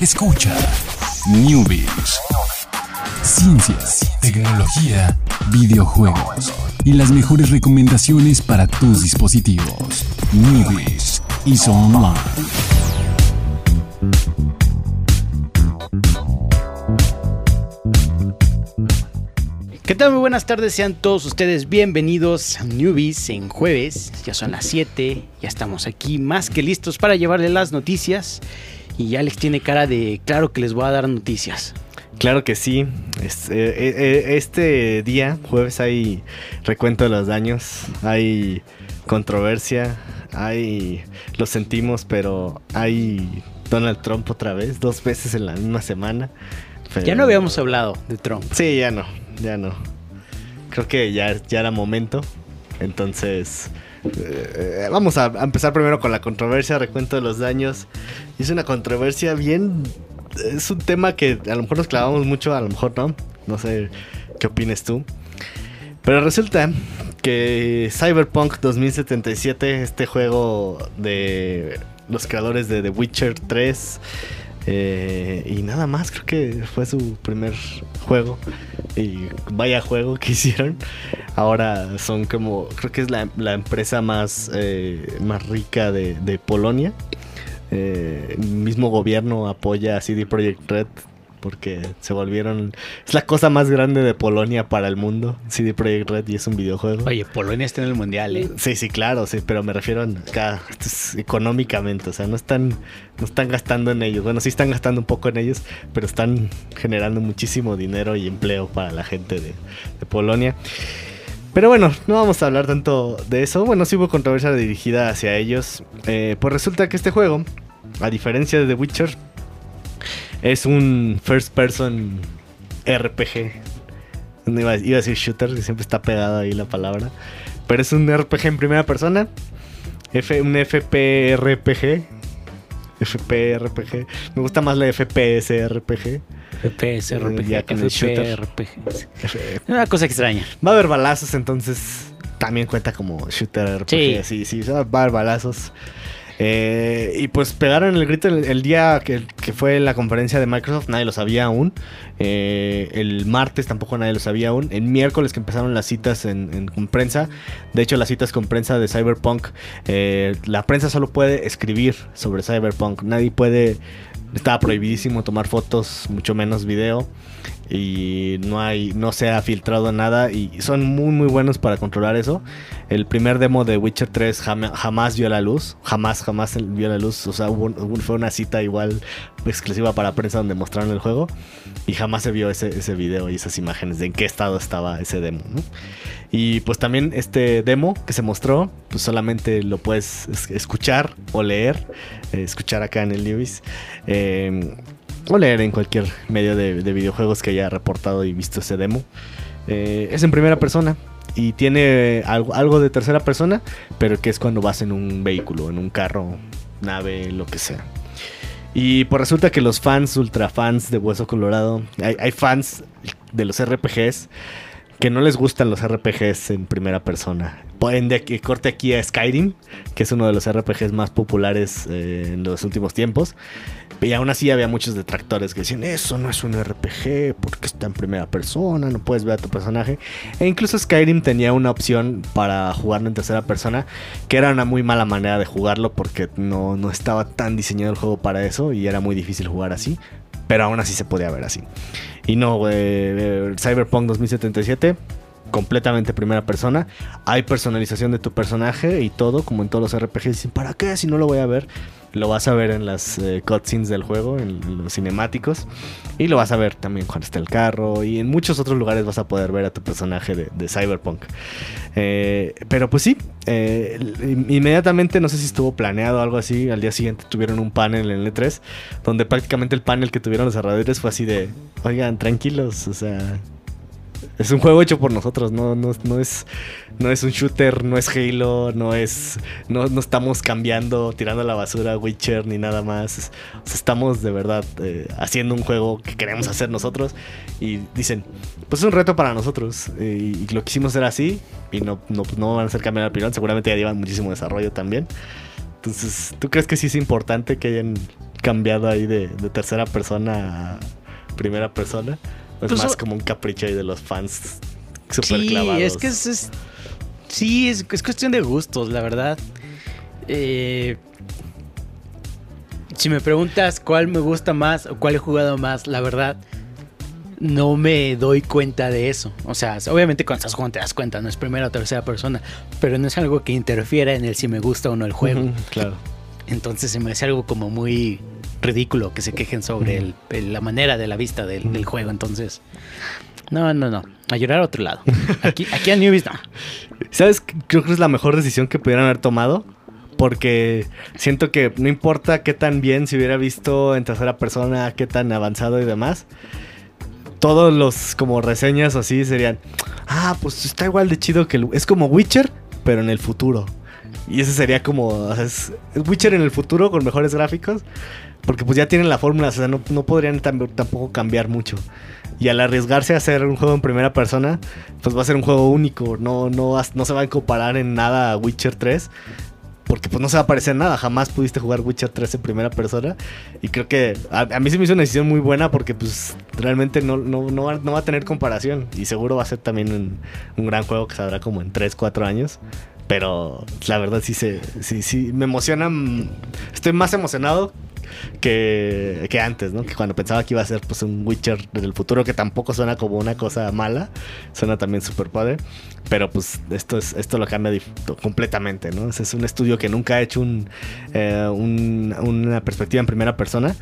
Escucha Newbies. Ciencias, tecnología, videojuegos y las mejores recomendaciones para tus dispositivos. Newbies y Online. ¿Qué tal? Muy buenas tardes, sean todos ustedes bienvenidos a Newbies en jueves. Ya son las 7, ya estamos aquí más que listos para llevarle las noticias. Y Alex tiene cara de claro que les voy a dar noticias. Claro que sí. Eh, eh, eh, Este día, jueves, hay recuento de los daños, hay controversia, hay... Lo sentimos, pero hay Donald Trump otra vez, dos veces en la misma semana. Pero- Ya no habíamos hablado de Trump. Sí, ya no, ya no. Creo que ya, ya era momento. Entonces, eh, vamos a, empezar primero con la controversia, recuento de los daños. Es una controversia bien... Es un tema que a lo mejor nos clavamos mucho, a lo mejor no. No sé qué opines tú. Pero resulta que Cyberpunk 2077, este juego de los creadores de The Witcher 3, eh, y nada más, creo que fue su primer juego. Y vaya juego que hicieron. Ahora son como, creo que es la, la empresa más, eh, más rica de, de Polonia. Eh, el mismo gobierno apoya a CD Projekt Red porque se volvieron... Es la cosa más grande de Polonia para el mundo, CD Projekt Red, y es un videojuego. Oye, Polonia está en el mundial, ¿eh? Sí, sí, claro, sí, pero me refiero acá esto es económicamente, o sea, no están, no están gastando en ellos. Bueno, sí están gastando un poco en ellos, pero están generando muchísimo dinero y empleo para la gente de, de Polonia. Pero bueno, no vamos a hablar tanto de eso. Bueno, sí hubo controversia dirigida hacia ellos. Eh, pues resulta que este juego, a diferencia de The Witcher, es un first person RPG. Iba, a decir shooter, que siempre está pegada ahí la palabra. Pero es un RPG en primera persona. F, un FPRPG. FPRPG. Me gusta más la FPS RPG. FPS, RPG, Ya con el shooter. RPG. F- Una cosa extraña. Va a haber balazos, entonces también cuenta como shooter RPG. Sí, sí, va a haber balazos. Eh, y pues pegaron el grito el, el día que, que fue la conferencia de Microsoft, nadie lo sabía aún. Eh, el martes tampoco nadie lo sabía aún. El miércoles que empezaron las citas en, en- con prensa, de hecho las citas con prensa de Cyberpunk, eh, la prensa solo puede escribir sobre Cyberpunk, nadie puede, estaba prohibidísimo tomar fotos, mucho menos video y no hay no se ha filtrado nada y son muy muy buenos para controlar eso. El primer demo de Witcher 3 jama- jamás vio la luz, jamás jamás vio la luz, o sea, fue una cita igual exclusiva para prensa donde mostraron el juego y jamás se vio ese, ese video y esas imágenes de en qué estado estaba ese demo. Y pues también este demo que se mostró, pues solamente lo puedes es- escuchar o leer, eh, escuchar acá en el News. Eh, o leer en cualquier medio de, de videojuegos que haya reportado y visto ese demo. Eh, es en primera persona y tiene algo, algo de tercera persona, pero que es cuando vas en un vehículo, en un carro, nave, lo que sea. Y pues resulta que los fans, ultra fans de Hueso Colorado, hay fans de los RPGs que no les gustan los RPGs en primera persona. Pueden de que corte aquí a Skyrim, que es uno de los RPGs más populares eh, en los últimos tiempos. Y aún así había muchos detractores que decían, eso no es un RPG porque está en primera persona, no puedes ver a tu personaje. E incluso Skyrim tenía una opción para jugarlo en tercera persona, que era una muy mala manera de jugarlo porque no, no estaba tan diseñado el juego para eso y era muy difícil jugar así. Pero aún así se podía ver así. Y no, eh, eh, Cyberpunk 2077 completamente primera persona. Hay personalización de tu personaje y todo, como en todos los RPGs. Dicen, ¿para qué? Si no lo voy a ver. Lo vas a ver en las eh, cutscenes del juego, en los cinemáticos. Y lo vas a ver también cuando está el carro. Y en muchos otros lugares vas a poder ver a tu personaje de, Cyberpunk. Eh, pero pues sí, eh, inmediatamente, no sé si estuvo planeado o algo así. Al día siguiente tuvieron un panel en el E3. Donde prácticamente el panel que tuvieron los desarrolladores fue así de: Oigan, tranquilos, o sea. Es un juego hecho por nosotros, no, no, no, es, no es un shooter, no es Halo, no es. No, no estamos cambiando, tirando a la basura Witcher ni nada más. Estamos de verdad eh, haciendo un juego que queremos hacer nosotros. Y dicen, pues es un reto para nosotros. eh, y lo quisimos hacer así. Y no, no, no van a hacer cambiar la opinión. Seguramente ya llevan muchísimo desarrollo también. Entonces, ¿tú crees que sí es importante que hayan cambiado ahí de, tercera persona a primera persona. Es pues más como un capricho ahí de los fans super sí, Es que es, sí, es, cuestión de gustos, la verdad. Eh, si me preguntas cuál me gusta más o cuál he jugado más, la verdad, no me doy cuenta de eso. O sea, obviamente cuando estás jugando te das cuenta, no es primera o tercera persona, pero no es algo que interfiera en el si me gusta o no el juego. claro. Entonces se me hace algo como muy ridículo que se quejen sobre la manera de la vista del, juego. Entonces, no, no, no. A llorar a otro lado. Aquí, aquí a Newbies no. ¿Sabes? Creo que es la mejor decisión que pudieran haber tomado. Porque siento que no importa qué tan bien se hubiera visto en tercera persona, qué tan avanzado y demás todos los como reseñas así serían, ah, pues está igual de chido que es como Witcher, pero en el futuro. Y ese sería como, o sea, es, Witcher en el futuro con mejores gráficos, porque pues ya tienen la fórmula, o sea, no, podrían tampoco cambiar mucho. Y al arriesgarse a hacer un juego en primera persona, pues va a ser un juego único, no, no, no se va a comparar en nada a Witcher 3 porque pues no se va a parecer nada. Jamás pudiste jugar Witcher 3 en primera persona. Y creo que a, mí se me hizo una decisión muy buena porque pues realmente no, no, va, a tener comparación. Y seguro va a ser también un, gran juego que saldrá como en 3, 4 años. Pero la verdad sí, se, sí, sí, me emociona. Estoy más emocionado que, antes, ¿no? Que cuando pensaba que iba a ser pues un Witcher del futuro, que tampoco suena como una cosa mala, suena también súper padre. Pero pues esto es esto lo cambia completamente, ¿no? Es un estudio que nunca ha hecho eh, un, una perspectiva en primera persona,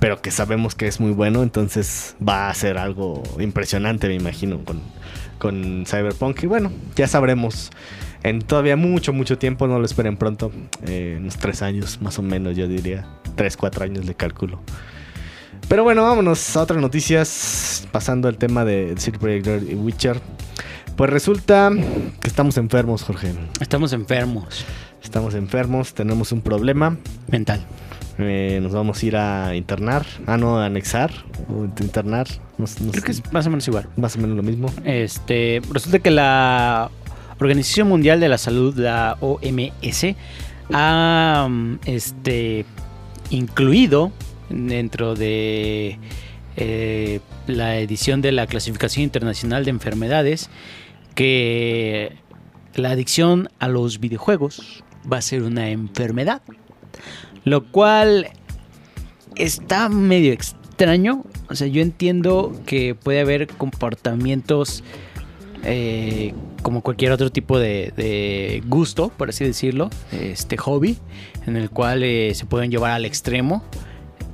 pero que sabemos que es muy bueno, entonces va a ser algo impresionante, me imagino, con, con Cyberpunk. Y bueno, ya sabremos en todavía mucho, mucho tiempo, no lo esperen pronto, eh, unos tres años más o menos, yo diría, tres, cuatro años de cálculo. Pero bueno, vámonos a otras noticias, pasando al tema de City Project y Witcher. Pues resulta que estamos enfermos, Jorge. Estamos enfermos. Estamos enfermos, tenemos un problema. Mental. Eh, nos vamos a ir a internar. Ah, no, a anexar. O internar. Creo que es más o menos igual. Más o menos lo mismo. Este, resulta que la Organización Mundial de la Salud, la OMS, ha este, incluido dentro de eh, la edición de la Clasificación Internacional de Enfermedades que la adicción a los videojuegos va a ser una enfermedad. Lo cual está medio extraño. O sea, yo entiendo que puede haber comportamientos eh, como cualquier otro tipo de, gusto, por así decirlo, este hobby, en el cual eh, se pueden llevar al extremo.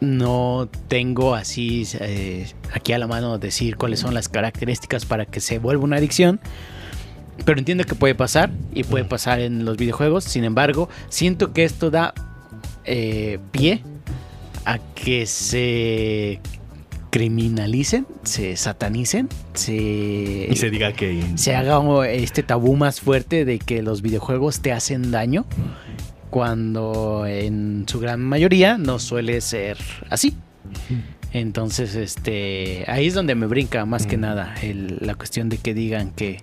No tengo así eh, aquí a la mano decir cuáles son las características para que se vuelva una adicción. Pero entiendo que puede pasar y puede pasar en los videojuegos. Sin embargo, siento que esto da pie a que se criminalicen, se satanicen, se... Y se diga que... Se haga este tabú más fuerte de que los videojuegos te hacen daño, cuando en su gran mayoría no suele ser así. Entonces, este, ahí es donde me brinca más que nada la cuestión de que digan que,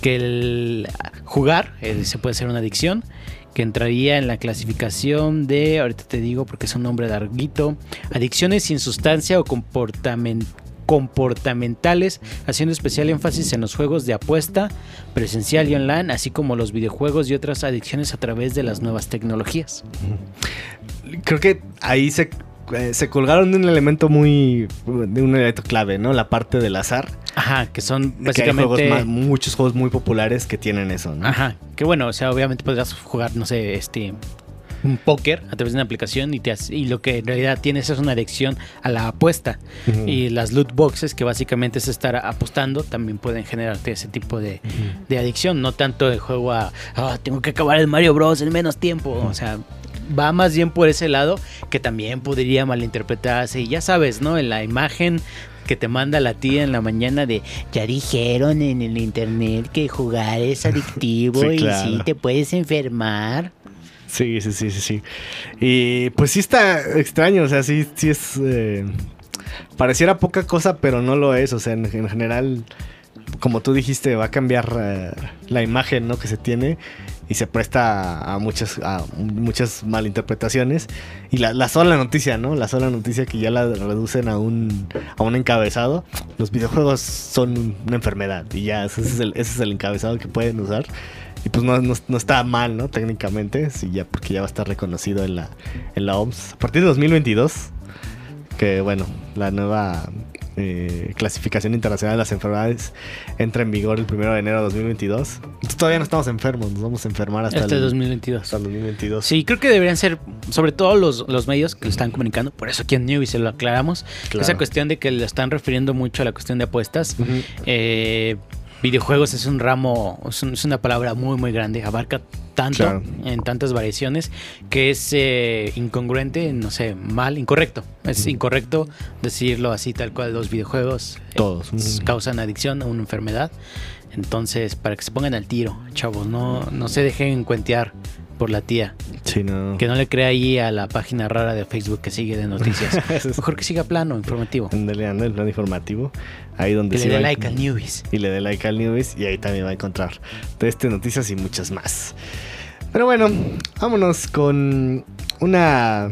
que el jugar se puede ser una adicción que entraría en la clasificación de, ahorita te digo porque es un nombre larguito, adicciones sin sustancia o comportamentales, haciendo especial énfasis en los juegos de apuesta presencial y online, así como los videojuegos y otras adicciones a través de las nuevas tecnologías. Creo que ahí se eh, se colgaron de un elemento muy. de un elemento clave, ¿no? La parte del azar. Ajá, que son básicamente. muchos juegos muy populares que tienen eso, ¿no? Ajá, que bueno, o sea, obviamente podrías jugar, no sé, este. un póker a través de una aplicación y, te y lo que en realidad tienes es una adicción a la apuesta. Y las loot boxes, que básicamente es estar apostando, también pueden generarte ese tipo de, de adicción. No tanto de juego a. Ah, tengo que acabar el Mario Bros. en menos tiempo. O sea va más bien por ese lado que también podría malinterpretarse. Y ya sabes, ¿no? En la imagen que te manda la tía en la mañana de ya dijeron en el internet que jugar es adictivo y sí te puedes enfermar. Sí, sí, sí, sí, sí. Y pues sí está extraño, o sea, sí, sí es... Eh, pareciera poca cosa, pero no lo es, o sea, en, general, como tú dijiste, va a cambiar eh, la imagen, ¿no? Que se tiene y se presta a muchas, a muchas malinterpretaciones. Y la, la, sola noticia, ¿no? La sola noticia que ya la reducen a un, a un encabezado. Los videojuegos son una enfermedad y ya ese es el, ese es el encabezado que pueden usar. Y pues no, no, está mal, ¿no? Técnicamente, sí, ya, porque ya va a estar reconocido en la, en la OMS. A partir de 2022, que bueno, la nueva eh, clasificación internacional de las enfermedades entra en vigor el 1 de enero de 2022. todavía no estamos enfermos, nos vamos a enfermar hasta, el 2022. Hasta el 2022. Sí, creo que deberían ser, sobre todo los, los medios que lo están comunicando, por eso aquí en Newbie se lo aclaramos, esa cuestión de que le están refiriendo mucho a la cuestión de apuestas. eh, videojuegos es un ramo, es, una palabra muy, muy grande, abarca tanto en tantas variaciones que es eh, incongruente, no sé, mal, incorrecto. Es incorrecto decirlo así, tal cual. Los videojuegos eh, todos causan adicción a una enfermedad. Entonces, para que se pongan al tiro, chavos, no, no se dejen cuentear por la tía. Sí, no. Que no le crea ahí a la página rara de Facebook que sigue de noticias. Mejor que siga plano, informativo. Ándale, el plano informativo. Ahí donde le dé like al Newbies. Y le dé like al Newbies y ahí también va a encontrar de este noticias y muchas más. Pero bueno, vámonos con una...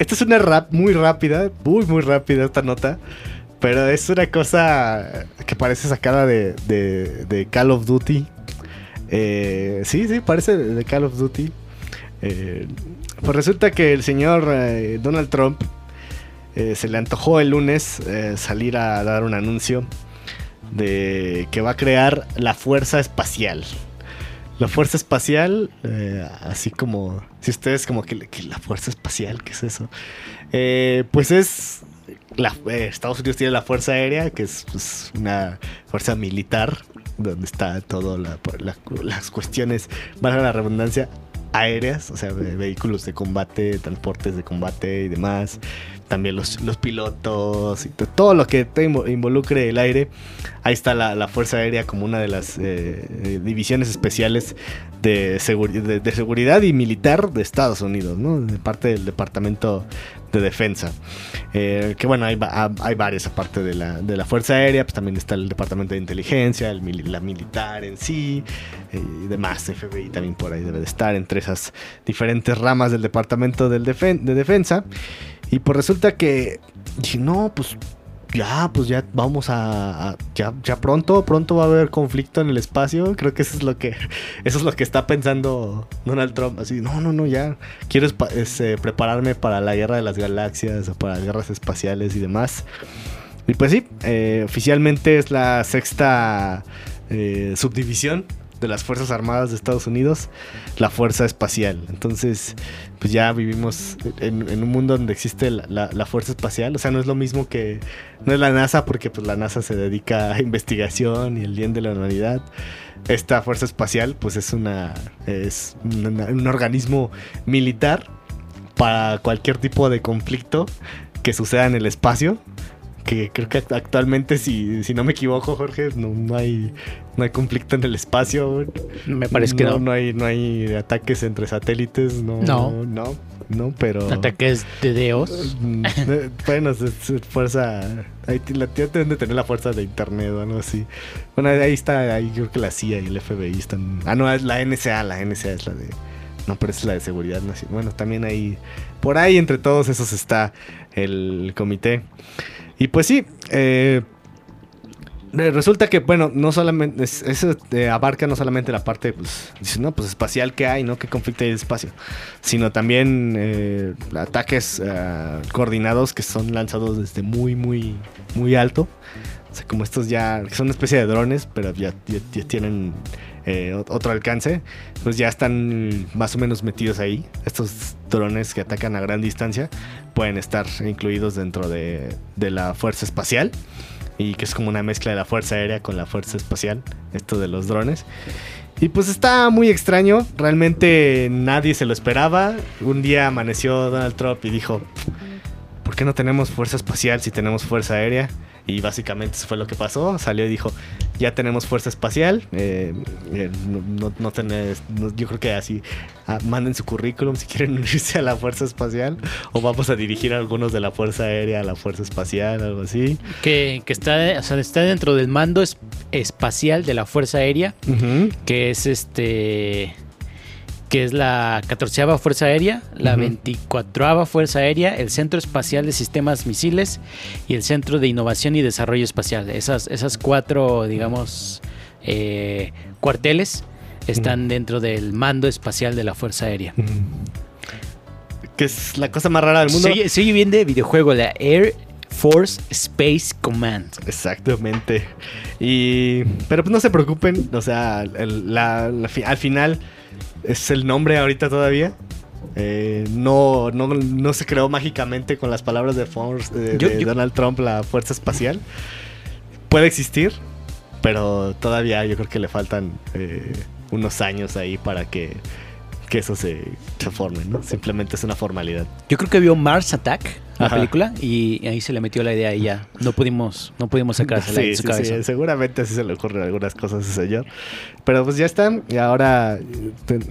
Esta es una rap muy rápida, muy muy rápida esta nota. Pero es una cosa que parece sacada de, de Call of Duty eh, sí, sí, parece de Call of Duty. Eh, pues resulta que el señor eh, Donald Trump se le antojó el lunes salir a dar un anuncio de que va a crear la Fuerza Espacial. La Fuerza Espacial, así como, si ustedes como que, la Fuerza Espacial, ¿qué es eso? pues es Estados Unidos tiene la Fuerza Aérea, que es pues, una fuerza militar donde está todo las cuestiones, valga la redundancia, aéreas, o sea, vehículos de combate, transportes de combate y demás. También los, los pilotos y todo lo que te involucre el aire. Ahí está la, Fuerza Aérea como una de las eh, eh, divisiones especiales de, de, seguridad y militar de Estados Unidos, ¿no? De parte del Departamento de defensa. Eh, que bueno, hay, hay varias aparte de la, de la Fuerza Aérea, pues también está el Departamento de Inteligencia, el, la militar en sí, y demás. FBI también por ahí debe de estar entre esas diferentes ramas del Departamento del de Defensa. Y pues resulta que, no, pues ya, pues ya vamos a, ya, ya pronto, pronto va a haber conflicto en el espacio. Creo que eso es lo que, eso es lo que está pensando Donald Trump. Así, no, no, no, ya quiero este, prepararme para la guerra de las galaxias, para guerras espaciales y demás. Y pues sí, eh, oficialmente es la sexta eh, subdivisión de las Fuerzas Armadas de Estados Unidos, la Fuerza Espacial. Entonces, pues ya vivimos en, un mundo donde existe la, Fuerza Espacial. O sea, no es lo mismo que... No es la NASA porque pues la NASA se dedica a investigación y el bien de la humanidad. Esta Fuerza Espacial pues es una... Es un organismo militar para cualquier tipo de conflicto que suceda en el espacio que creo que actualmente, si, si no me equivoco, Jorge, no, hay, no hay conflicto en el espacio. Me parece que no. No hay, no hay ataques entre satélites, no. No. No, no pero. Ataques de Dios. Mm, bueno, es, fuerza. Ahí, la tía deben de tener la fuerza de internet o algo así. Bueno, ahí está, ahí creo que la CIA y el FBI están. Ah, no, es la NSA, la NSA es la de. No, pero es la de seguridad nacional. Bueno, también ahí. Por ahí entre todos esos está el comité. Y pues sí, eh, resulta que, bueno, no solamente, eso eh, abarca no solamente la parte, pues, no, pues espacial que hay, ¿no? Que conflicto hay de espacio, sino también eh, ataques coordinados que son lanzados desde muy, muy, muy alto. O sea, como estos ya, son una especie de drones, pero ya, ya tienen otro alcance, pues ya están más o menos metidos ahí. Estos drones que atacan a gran distancia pueden estar incluidos dentro de, la fuerza espacial y que es como una mezcla de la fuerza aérea con la fuerza espacial, esto de los drones. Y pues está muy extraño, realmente nadie se lo esperaba. Un día amaneció Donald Trump y dijo, ¿por qué no tenemos fuerza espacial si tenemos fuerza aérea? Y básicamente eso fue lo que pasó. Salió y dijo, ya tenemos fuerza espacial. Eh, eh, no, no, tenés, yo creo que así ah, manden su currículum si quieren unirse a la fuerza espacial o vamos a dirigir a algunos de la fuerza aérea a la fuerza espacial, algo así. Que, que está, o sea, está dentro del mando espacial de la fuerza aérea, que es este que es la 14 Fuerza Aérea, la 24 Fuerza Aérea, el Centro Espacial de Sistemas Misiles y el Centro de Innovación y Desarrollo Espacial. Esas, esas cuatro, digamos, eh, cuarteles están dentro del mando espacial de la Fuerza Aérea. Que es la cosa más rara del mundo. Se oye bien de videojuego, la Air Force Space Command. Exactamente. Y, pero pues no se preocupen, o sea, al final es el nombre ahorita todavía. Eh, no, no, se creó mágicamente con las palabras de, Force, de, Donald Trump la fuerza espacial. Puede existir, pero todavía yo creo que le faltan eh, unos años ahí para que, eso se, se forme, ¿no? Simplemente es una formalidad. Yo creo que vio Mars Attack la película y ahí se le metió la idea y ya no pudimos no pudimos sacarse de su cabeza. Sí, seguramente así se le ocurren algunas cosas a ese señor. Pero pues ya están y ahora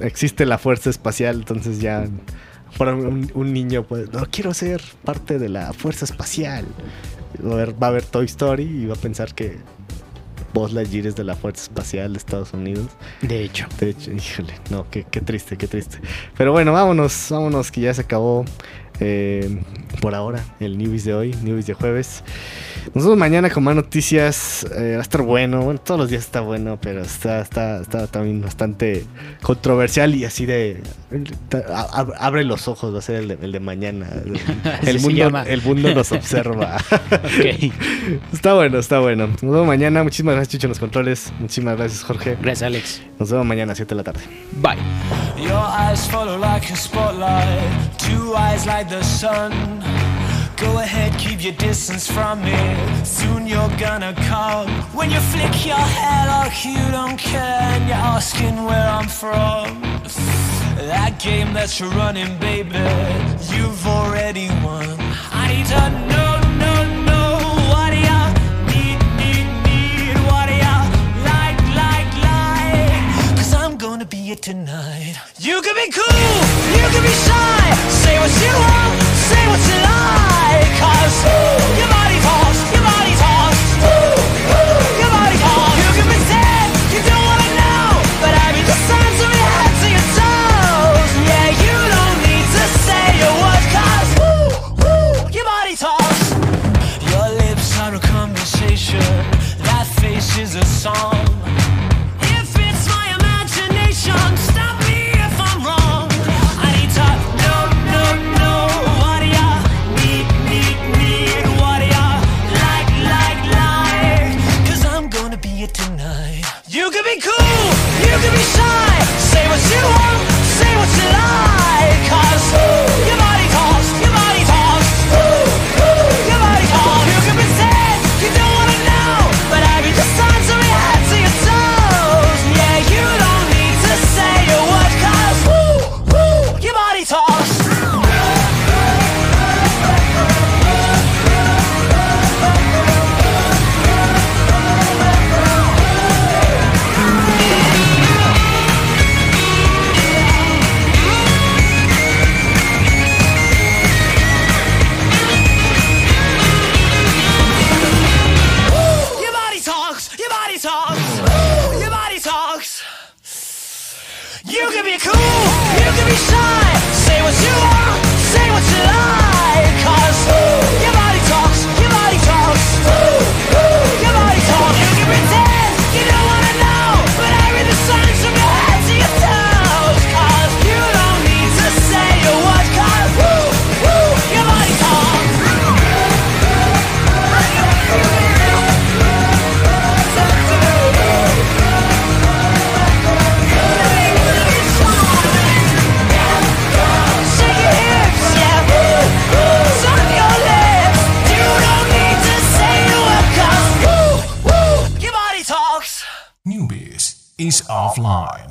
existe la fuerza espacial, entonces ya para un, niño pues no quiero ser parte de la fuerza espacial. Va a ver, va a ver Toy Story y va a pensar que Buzz Lightyear es de la Fuerza Espacial de Estados Unidos. De hecho. De hecho, híjole, no, qué, qué triste, qué triste. Pero bueno, vámonos, vámonos, que ya se acabó eh, por ahora, el Newbies de hoy, Newbies de jueves. Nos vemos mañana con más noticias. Eh, va a estar bueno. Bueno, todos los días está bueno, pero está, está, está también bastante controversial y así de. abre los ojos, va a ser el de, mañana. El, mundo, el mundo nos observa. Está bueno, está bueno. Nos vemos mañana. Muchísimas gracias, Chicho, en los controles. Muchísimas gracias, Jorge. Gracias, Alex. Nos vemos mañana a 7 de la tarde. Bye. The sun. Go ahead, keep your distance from me. Soon you're gonna come. When you flick your hair like you don't care, and you're asking where I'm from. That game that you're running, baby, you've song. Offline.